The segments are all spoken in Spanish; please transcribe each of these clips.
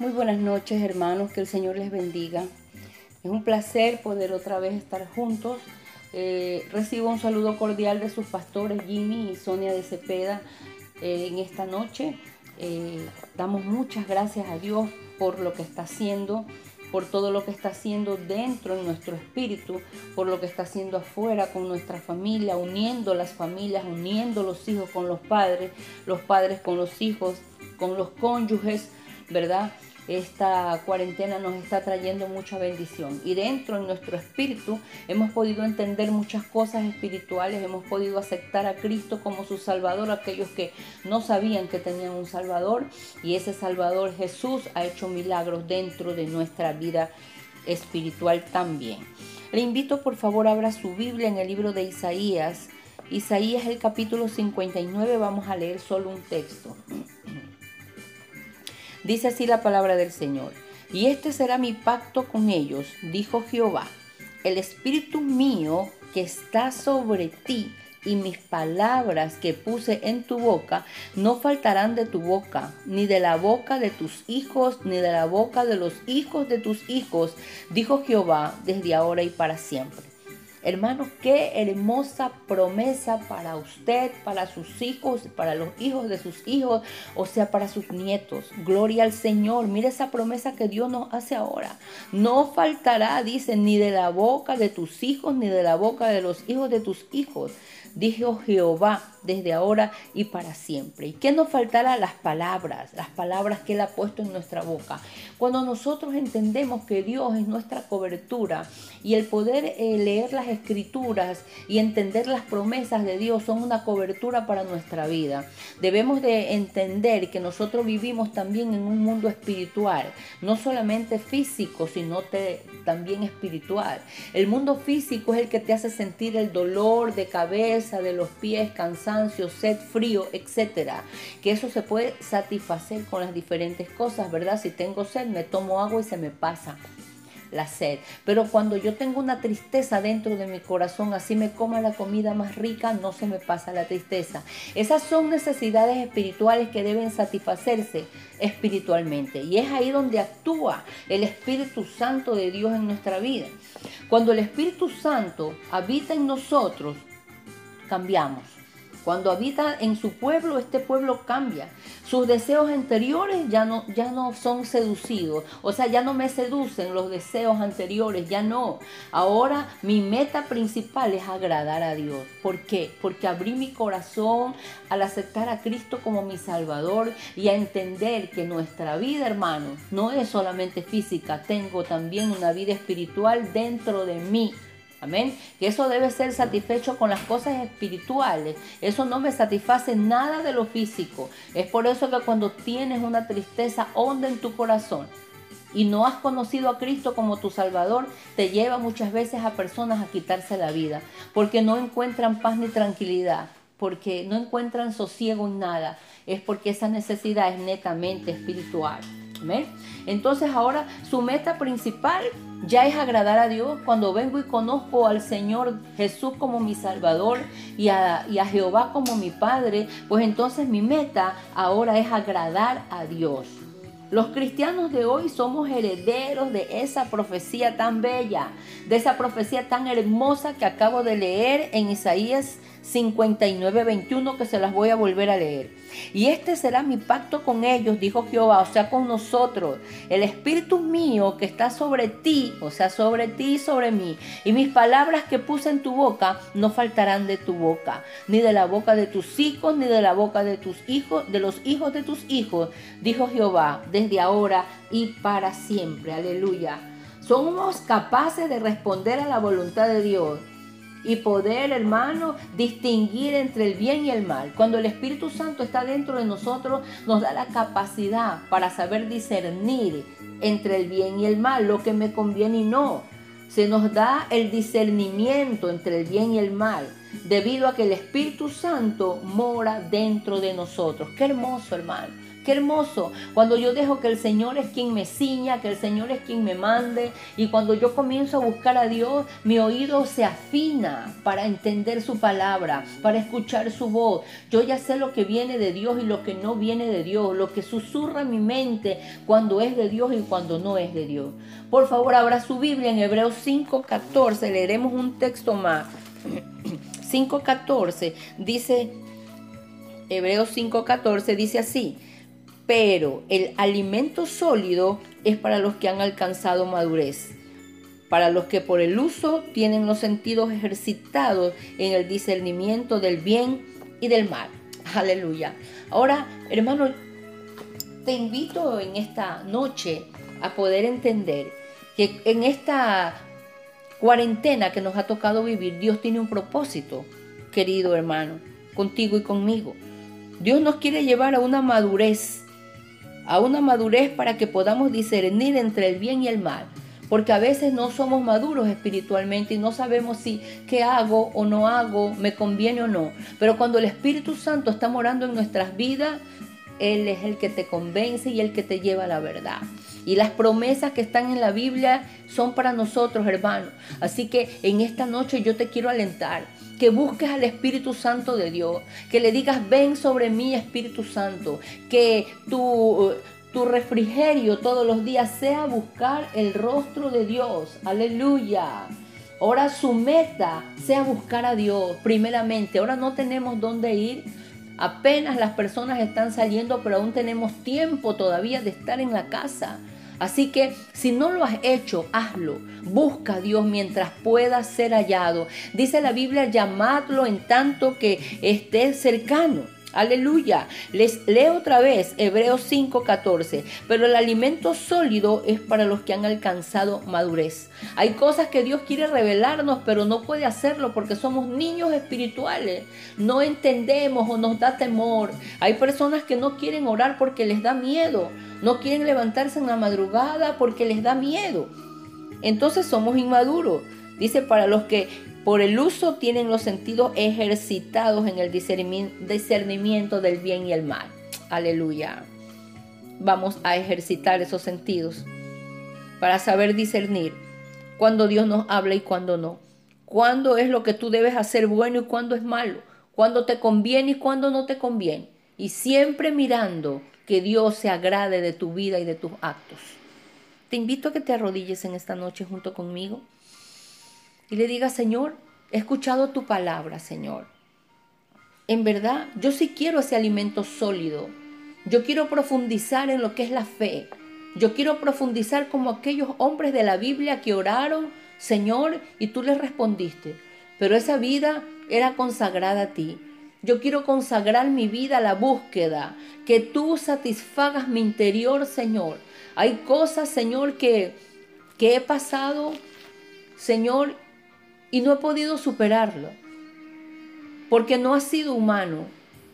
Muy buenas noches hermanos, que el Señor les bendiga. Es un placer poder otra vez estar juntos. Eh, recibo un saludo cordial de sus pastores Jimmy y Sonia de Cepeda eh, en esta noche. Eh, damos muchas gracias a Dios por lo que está haciendo, por todo lo que está haciendo dentro en nuestro espíritu, por lo que está haciendo afuera con nuestra familia, uniendo las familias, uniendo los hijos con los padres, los padres con los hijos, con los cónyuges, ¿verdad? Esta cuarentena nos está trayendo mucha bendición. Y dentro en nuestro espíritu hemos podido entender muchas cosas espirituales, hemos podido aceptar a Cristo como su Salvador, aquellos que no sabían que tenían un Salvador. Y ese Salvador Jesús ha hecho milagros dentro de nuestra vida espiritual también. Le invito por favor abra su Biblia en el libro de Isaías. Isaías el capítulo 59, vamos a leer solo un texto. Dice así la palabra del Señor. Y este será mi pacto con ellos, dijo Jehová. El espíritu mío que está sobre ti y mis palabras que puse en tu boca no faltarán de tu boca, ni de la boca de tus hijos, ni de la boca de los hijos de tus hijos, dijo Jehová, desde ahora y para siempre. Hermanos, qué hermosa promesa para usted, para sus hijos, para los hijos de sus hijos, o sea, para sus nietos. Gloria al Señor. Mira esa promesa que Dios nos hace ahora. No faltará, dice, ni de la boca de tus hijos, ni de la boca de los hijos de tus hijos dijo Jehová desde ahora y para siempre. ¿Y qué nos faltará? Las palabras, las palabras que Él ha puesto en nuestra boca. Cuando nosotros entendemos que Dios es nuestra cobertura y el poder eh, leer las escrituras y entender las promesas de Dios son una cobertura para nuestra vida. Debemos de entender que nosotros vivimos también en un mundo espiritual, no solamente físico, sino también espiritual. El mundo físico es el que te hace sentir el dolor de cabeza, de los pies, cansancio, sed, frío, etcétera. Que eso se puede satisfacer con las diferentes cosas, ¿verdad? Si tengo sed, me tomo agua y se me pasa la sed. Pero cuando yo tengo una tristeza dentro de mi corazón, así me coma la comida más rica, no se me pasa la tristeza. Esas son necesidades espirituales que deben satisfacerse espiritualmente. Y es ahí donde actúa el Espíritu Santo de Dios en nuestra vida. Cuando el Espíritu Santo habita en nosotros, cambiamos. Cuando habita en su pueblo, este pueblo cambia. Sus deseos anteriores ya no, ya no son seducidos. O sea, ya no me seducen los deseos anteriores, ya no. Ahora mi meta principal es agradar a Dios. ¿Por qué? Porque abrí mi corazón al aceptar a Cristo como mi Salvador y a entender que nuestra vida, hermano, no es solamente física. Tengo también una vida espiritual dentro de mí. Amén. Que eso debe ser satisfecho con las cosas espirituales. Eso no me satisface nada de lo físico. Es por eso que cuando tienes una tristeza honda en tu corazón y no has conocido a Cristo como tu Salvador, te lleva muchas veces a personas a quitarse la vida. Porque no encuentran paz ni tranquilidad. Porque no encuentran sosiego en nada. Es porque esa necesidad es netamente espiritual. Amén. Entonces ahora su meta principal ya es agradar a Dios cuando vengo y conozco al Señor Jesús como mi Salvador y a, y a, Jehová como mi Padre, pues entonces mi meta ahora es agradar a Dios. Los cristianos de hoy somos herederos de esa profecía tan bella, de esa profecía tan hermosa que acabo de leer en Isaías 59, 21, que se las voy a volver a leer. Y este será mi pacto con ellos, dijo Jehová, o sea, con nosotros. El espíritu mío que está sobre ti, o sea, sobre ti y sobre mí. Y mis palabras que puse en tu boca no faltarán de tu boca, ni de la boca de tus hijos, ni de la boca de tus hijos, de los hijos de tus hijos, dijo Jehová, desde ahora y para siempre. Aleluya. Somos capaces de responder a la voluntad de Dios y poder, hermano, distinguir entre el bien y el mal. Cuando el Espíritu Santo está dentro de nosotros, nos da la capacidad para saber discernir entre el bien y el mal, lo que me conviene y no. Se nos da el discernimiento entre el bien y el mal, debido a que el Espíritu Santo mora dentro de nosotros. Qué hermoso, hermano. Qué hermoso cuando yo dejo que el Señor es quien me ciña, que el Señor es quien me mande y cuando yo comienzo a buscar a Dios, mi oído se afina para entender su palabra, para escuchar su voz. Yo ya sé lo que viene de Dios y lo que no viene de Dios, lo que susurra mi mente cuando es de Dios y cuando no es de Dios. Por favor, abra su Biblia en Hebreos 5:14, leeremos un texto más. 5:14 dice Hebreos 5:14 dice así: pero el alimento sólido es para los que han alcanzado madurez, para los que por el uso tienen los sentidos ejercitados en el discernimiento del bien y del mal. Aleluya. Ahora, hermano, te invito en esta noche a poder entender que en esta cuarentena que nos ha tocado vivir, Dios tiene un propósito, querido hermano, contigo y conmigo. Dios nos quiere llevar a una madurez a una madurez para que podamos discernir entre el bien y el mal. Porque a veces no somos maduros espiritualmente y no sabemos si qué hago o no hago, me conviene o no. Pero cuando el Espíritu Santo está morando en nuestras vidas, Él es el que te convence y el que te lleva a la verdad. Y las promesas que están en la Biblia son para nosotros, hermanos. Así que en esta noche yo te quiero alentar que busques al Espíritu Santo de Dios, que le digas, ven sobre mí Espíritu Santo, que tu, tu refrigerio todos los días sea buscar el rostro de Dios. Aleluya. Ahora su meta sea buscar a Dios primeramente. Ahora no tenemos dónde ir. Apenas las personas están saliendo, pero aún tenemos tiempo todavía de estar en la casa. Así que si no lo has hecho, hazlo. Busca a Dios mientras pueda ser hallado. Dice la Biblia, llamadlo en tanto que esté cercano. Aleluya. Les leo otra vez Hebreos 5:14. Pero el alimento sólido es para los que han alcanzado madurez. Hay cosas que Dios quiere revelarnos, pero no puede hacerlo porque somos niños espirituales. No entendemos o nos da temor. Hay personas que no quieren orar porque les da miedo. No quieren levantarse en la madrugada porque les da miedo. Entonces somos inmaduros. Dice para los que por el uso tienen los sentidos ejercitados en el discernimiento del bien y el mal. Aleluya. Vamos a ejercitar esos sentidos para saber discernir cuando Dios nos habla y cuando no. Cuándo es lo que tú debes hacer bueno y cuándo es malo. Cuándo te conviene y cuándo no te conviene. Y siempre mirando que Dios se agrade de tu vida y de tus actos. Te invito a que te arrodilles en esta noche junto conmigo y le diga, Señor, he escuchado tu palabra, Señor. En verdad, yo sí quiero ese alimento sólido. Yo quiero profundizar en lo que es la fe. Yo quiero profundizar como aquellos hombres de la Biblia que oraron, Señor, y tú les respondiste. Pero esa vida era consagrada a ti. Yo quiero consagrar mi vida a la búsqueda, que tú satisfagas mi interior, Señor. Hay cosas, Señor, que, que he pasado, Señor, y no he podido superarlo. Porque no ha sido humano,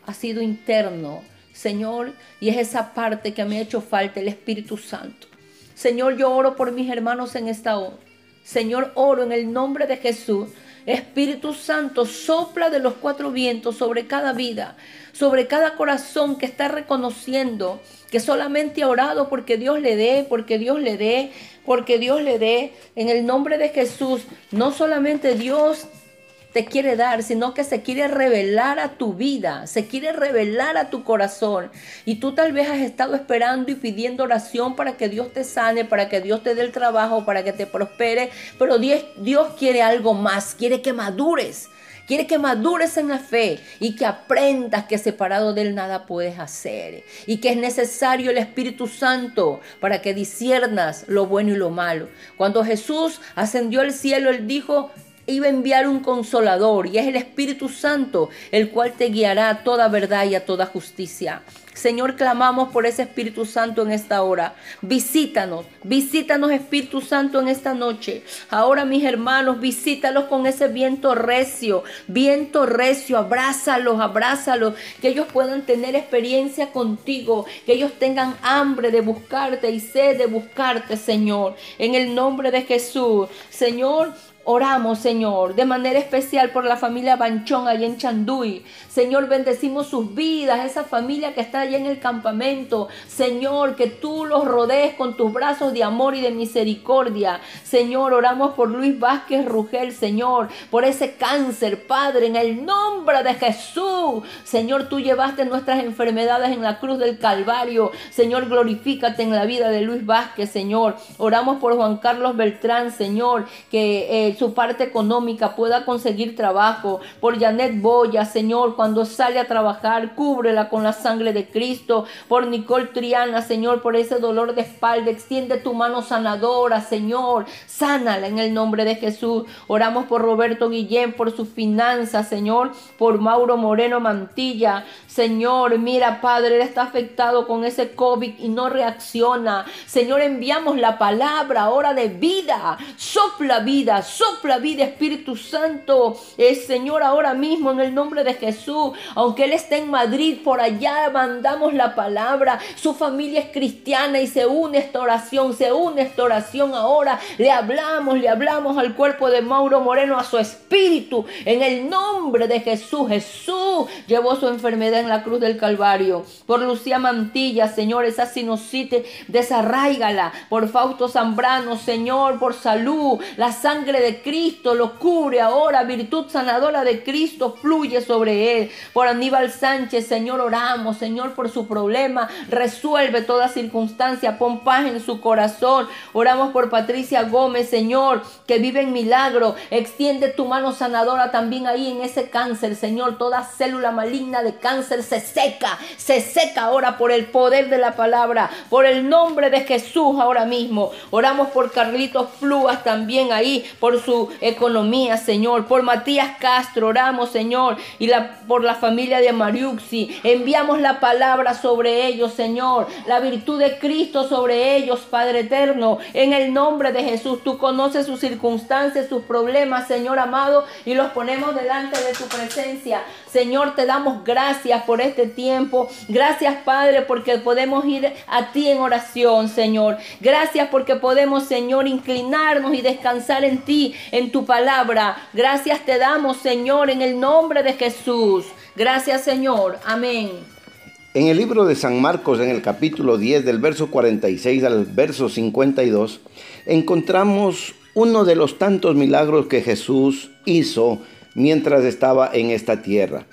ha sido interno, Señor, y es esa parte que me ha hecho falta, el Espíritu Santo. Señor, yo oro por mis hermanos en esta hora. Señor, oro en el nombre de Jesús. Espíritu Santo, sopla de los cuatro vientos sobre cada vida, sobre cada corazón que está reconociendo que solamente ha orado porque Dios le dé, porque Dios le dé, porque Dios le dé. En el nombre de Jesús, no solamente Dios te quiere dar, sino que se quiere revelar a tu vida, se quiere revelar a tu corazón. Y tú tal vez has estado esperando y pidiendo oración para que Dios te sane, para que Dios te dé el trabajo, para que te prospere, pero Dios, quiere algo más, quiere que madures. Quiere que madures en la fe y que aprendas que separado de Él nada puedes hacer. Y que es necesario el Espíritu Santo para que disiernas lo bueno y lo malo. Cuando Jesús ascendió al cielo, Él dijo, iba a enviar un consolador y es el Espíritu Santo el cual te guiará a toda verdad y a toda justicia. Señor, clamamos por ese Espíritu Santo en esta hora. Visítanos, visítanos Espíritu Santo en esta noche. Ahora mis hermanos, visítalos con ese viento recio, viento recio, abrázalos, abrázalos, que ellos puedan tener experiencia contigo, que ellos tengan hambre de buscarte y sed de buscarte, Señor. En el nombre de Jesús, Señor, Oramos, Señor, de manera especial por la familia Banchón allá en Chanduy. Señor, bendecimos sus vidas, esa familia que está allá en el campamento. Señor, que tú los rodees con tus brazos de amor y de misericordia. Señor, oramos por Luis Vázquez Rugel, Señor, por ese cáncer, Padre, en el nombre de Jesús. Señor, tú llevaste nuestras enfermedades en la cruz del Calvario. Señor, glorifícate en la vida de Luis Vázquez, Señor. Oramos por Juan Carlos Beltrán, Señor, que eh, su parte económica pueda conseguir trabajo. Por Janet Boya, Señor, cuando sale a trabajar, cúbrela con la sangre de Cristo. Por Nicole Triana, Señor, por ese dolor de espalda, extiende tu mano sanadora, Señor. Sánala en el nombre de Jesús. Oramos por Roberto Guillén, por sus finanzas, Señor. Por Mauro Moreno Mantilla. Señor, mira, Padre, él está afectado con ese COVID y no reacciona. Señor, enviamos la palabra, hora de vida. Sopla vida, sopla Sopla vida, Espíritu Santo. El Señor, ahora mismo en el nombre de Jesús. Aunque Él esté en Madrid, por allá mandamos la palabra. Su familia es cristiana y se une esta oración. Se une esta oración ahora. Le hablamos, le hablamos al cuerpo de Mauro Moreno, a su espíritu. En el nombre de Jesús. Jesús llevó su enfermedad en la cruz del Calvario. Por Lucía Mantilla, Señor, esa sinusitis, desarráigala. Por Fausto Zambrano, Señor, por salud. La sangre de Cristo lo cubre ahora, virtud sanadora de Cristo fluye sobre él. Por Aníbal Sánchez, Señor, oramos, Señor, por su problema, resuelve toda circunstancia, pon paz en su corazón. Oramos por Patricia Gómez, Señor, que vive en milagro, extiende tu mano sanadora también ahí en ese cáncer, Señor, toda célula maligna de cáncer se seca, se seca ahora por el poder de la palabra, por el nombre de Jesús ahora mismo. Oramos por Carlitos Fluas también ahí, por su economía, Señor. Por Matías Castro, oramos, Señor. Y por la familia de Mariuxi. Enviamos la palabra sobre ellos, Señor. La virtud de Cristo sobre ellos, Padre eterno. En el nombre de Jesús, tú conoces sus circunstancias, sus problemas, Señor amado. Y los ponemos delante de tu presencia. Señor, te damos gracias por este tiempo. Gracias, Padre, porque podemos ir a ti en oración, Señor. Gracias porque podemos, Señor, inclinarnos y descansar en ti, en tu palabra. Gracias te damos, Señor, en el nombre de Jesús. Gracias, Señor. Amén. En el libro de San Marcos, en el capítulo 10, del verso 46 al verso 52, encontramos uno de los tantos milagros que Jesús hizo mientras estaba en esta tierra.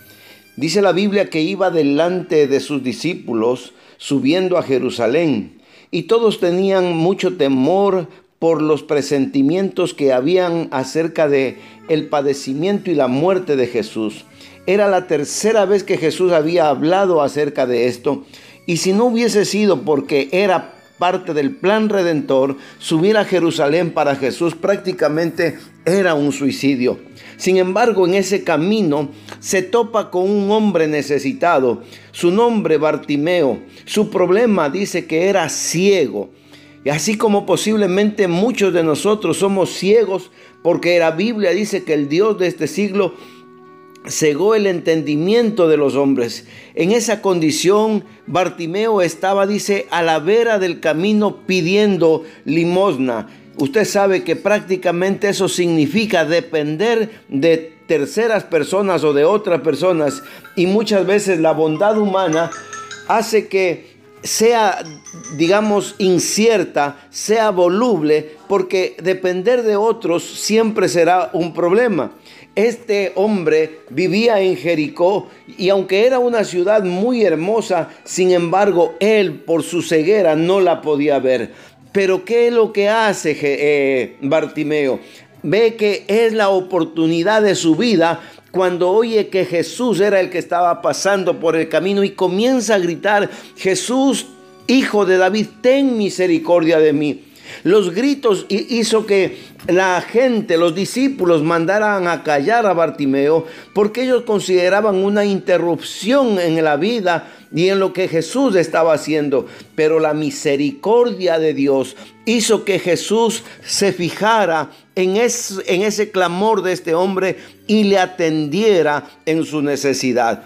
Dice la Biblia que iba delante de sus discípulos subiendo a Jerusalén y todos tenían mucho temor por los presentimientos que habían acerca de el padecimiento y la muerte de Jesús. Era la tercera vez que Jesús había hablado acerca de esto y si no hubiese sido porque era parte del plan redentor, subir a Jerusalén para Jesús prácticamente era un suicidio. Sin embargo, en ese camino se topa con un hombre necesitado, su nombre Bartimeo. Su problema dice que era ciego. Y así como posiblemente muchos de nosotros somos ciegos, porque la Biblia dice que el Dios de este siglo cegó el entendimiento de los hombres. En esa condición, Bartimeo estaba, dice, a la vera del camino pidiendo limosna. Usted sabe que prácticamente eso significa depender de terceras personas o de otras personas y muchas veces la bondad humana hace que sea, digamos, incierta, sea voluble, porque depender de otros siempre será un problema. Este hombre vivía en Jericó y aunque era una ciudad muy hermosa, sin embargo, él por su ceguera no la podía ver. Pero ¿qué es lo que hace eh, Bartimeo? Ve que es la oportunidad de su vida cuando oye que Jesús era el que estaba pasando por el camino y comienza a gritar, Jesús, hijo de David, ten misericordia de mí. Los gritos hizo que la gente, los discípulos mandaran a callar a Bartimeo porque ellos consideraban una interrupción en la vida y en lo que Jesús estaba haciendo. Pero la misericordia de Dios hizo que Jesús se fijara en, en ese clamor de este hombre y le atendiera en su necesidad.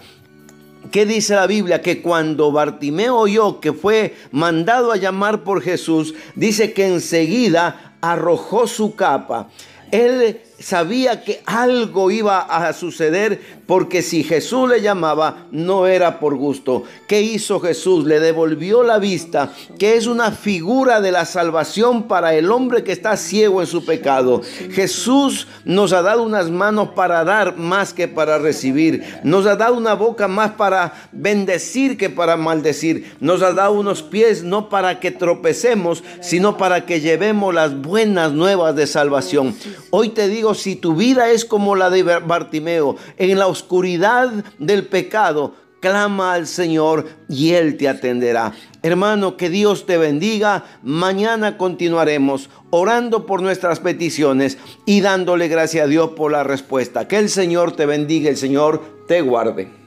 ¿Qué dice la Biblia? Que cuando Bartimeo oyó que fue mandado a llamar por Jesús, dice que enseguida arrojó su capa. Él sabía que algo iba a suceder porque si Jesús le llamaba no era por gusto. ¿Qué hizo Jesús? Le devolvió la vista, que es una figura de la salvación para el hombre que está ciego en su pecado. Jesús nos ha dado unas manos para dar más que para recibir. Nos ha dado una boca más para bendecir que para maldecir. Nos ha dado unos pies no para que tropecemos, sino para que llevemos las buenas nuevas de salvación. Hoy te si tu vida es como la de Bartimeo, en la oscuridad del pecado, clama al Señor y Él te atenderá. Hermano, que Dios te bendiga. Mañana continuaremos orando por nuestras peticiones y dándole gracias a Dios por la respuesta. Que el Señor te bendiga, el Señor te guarde.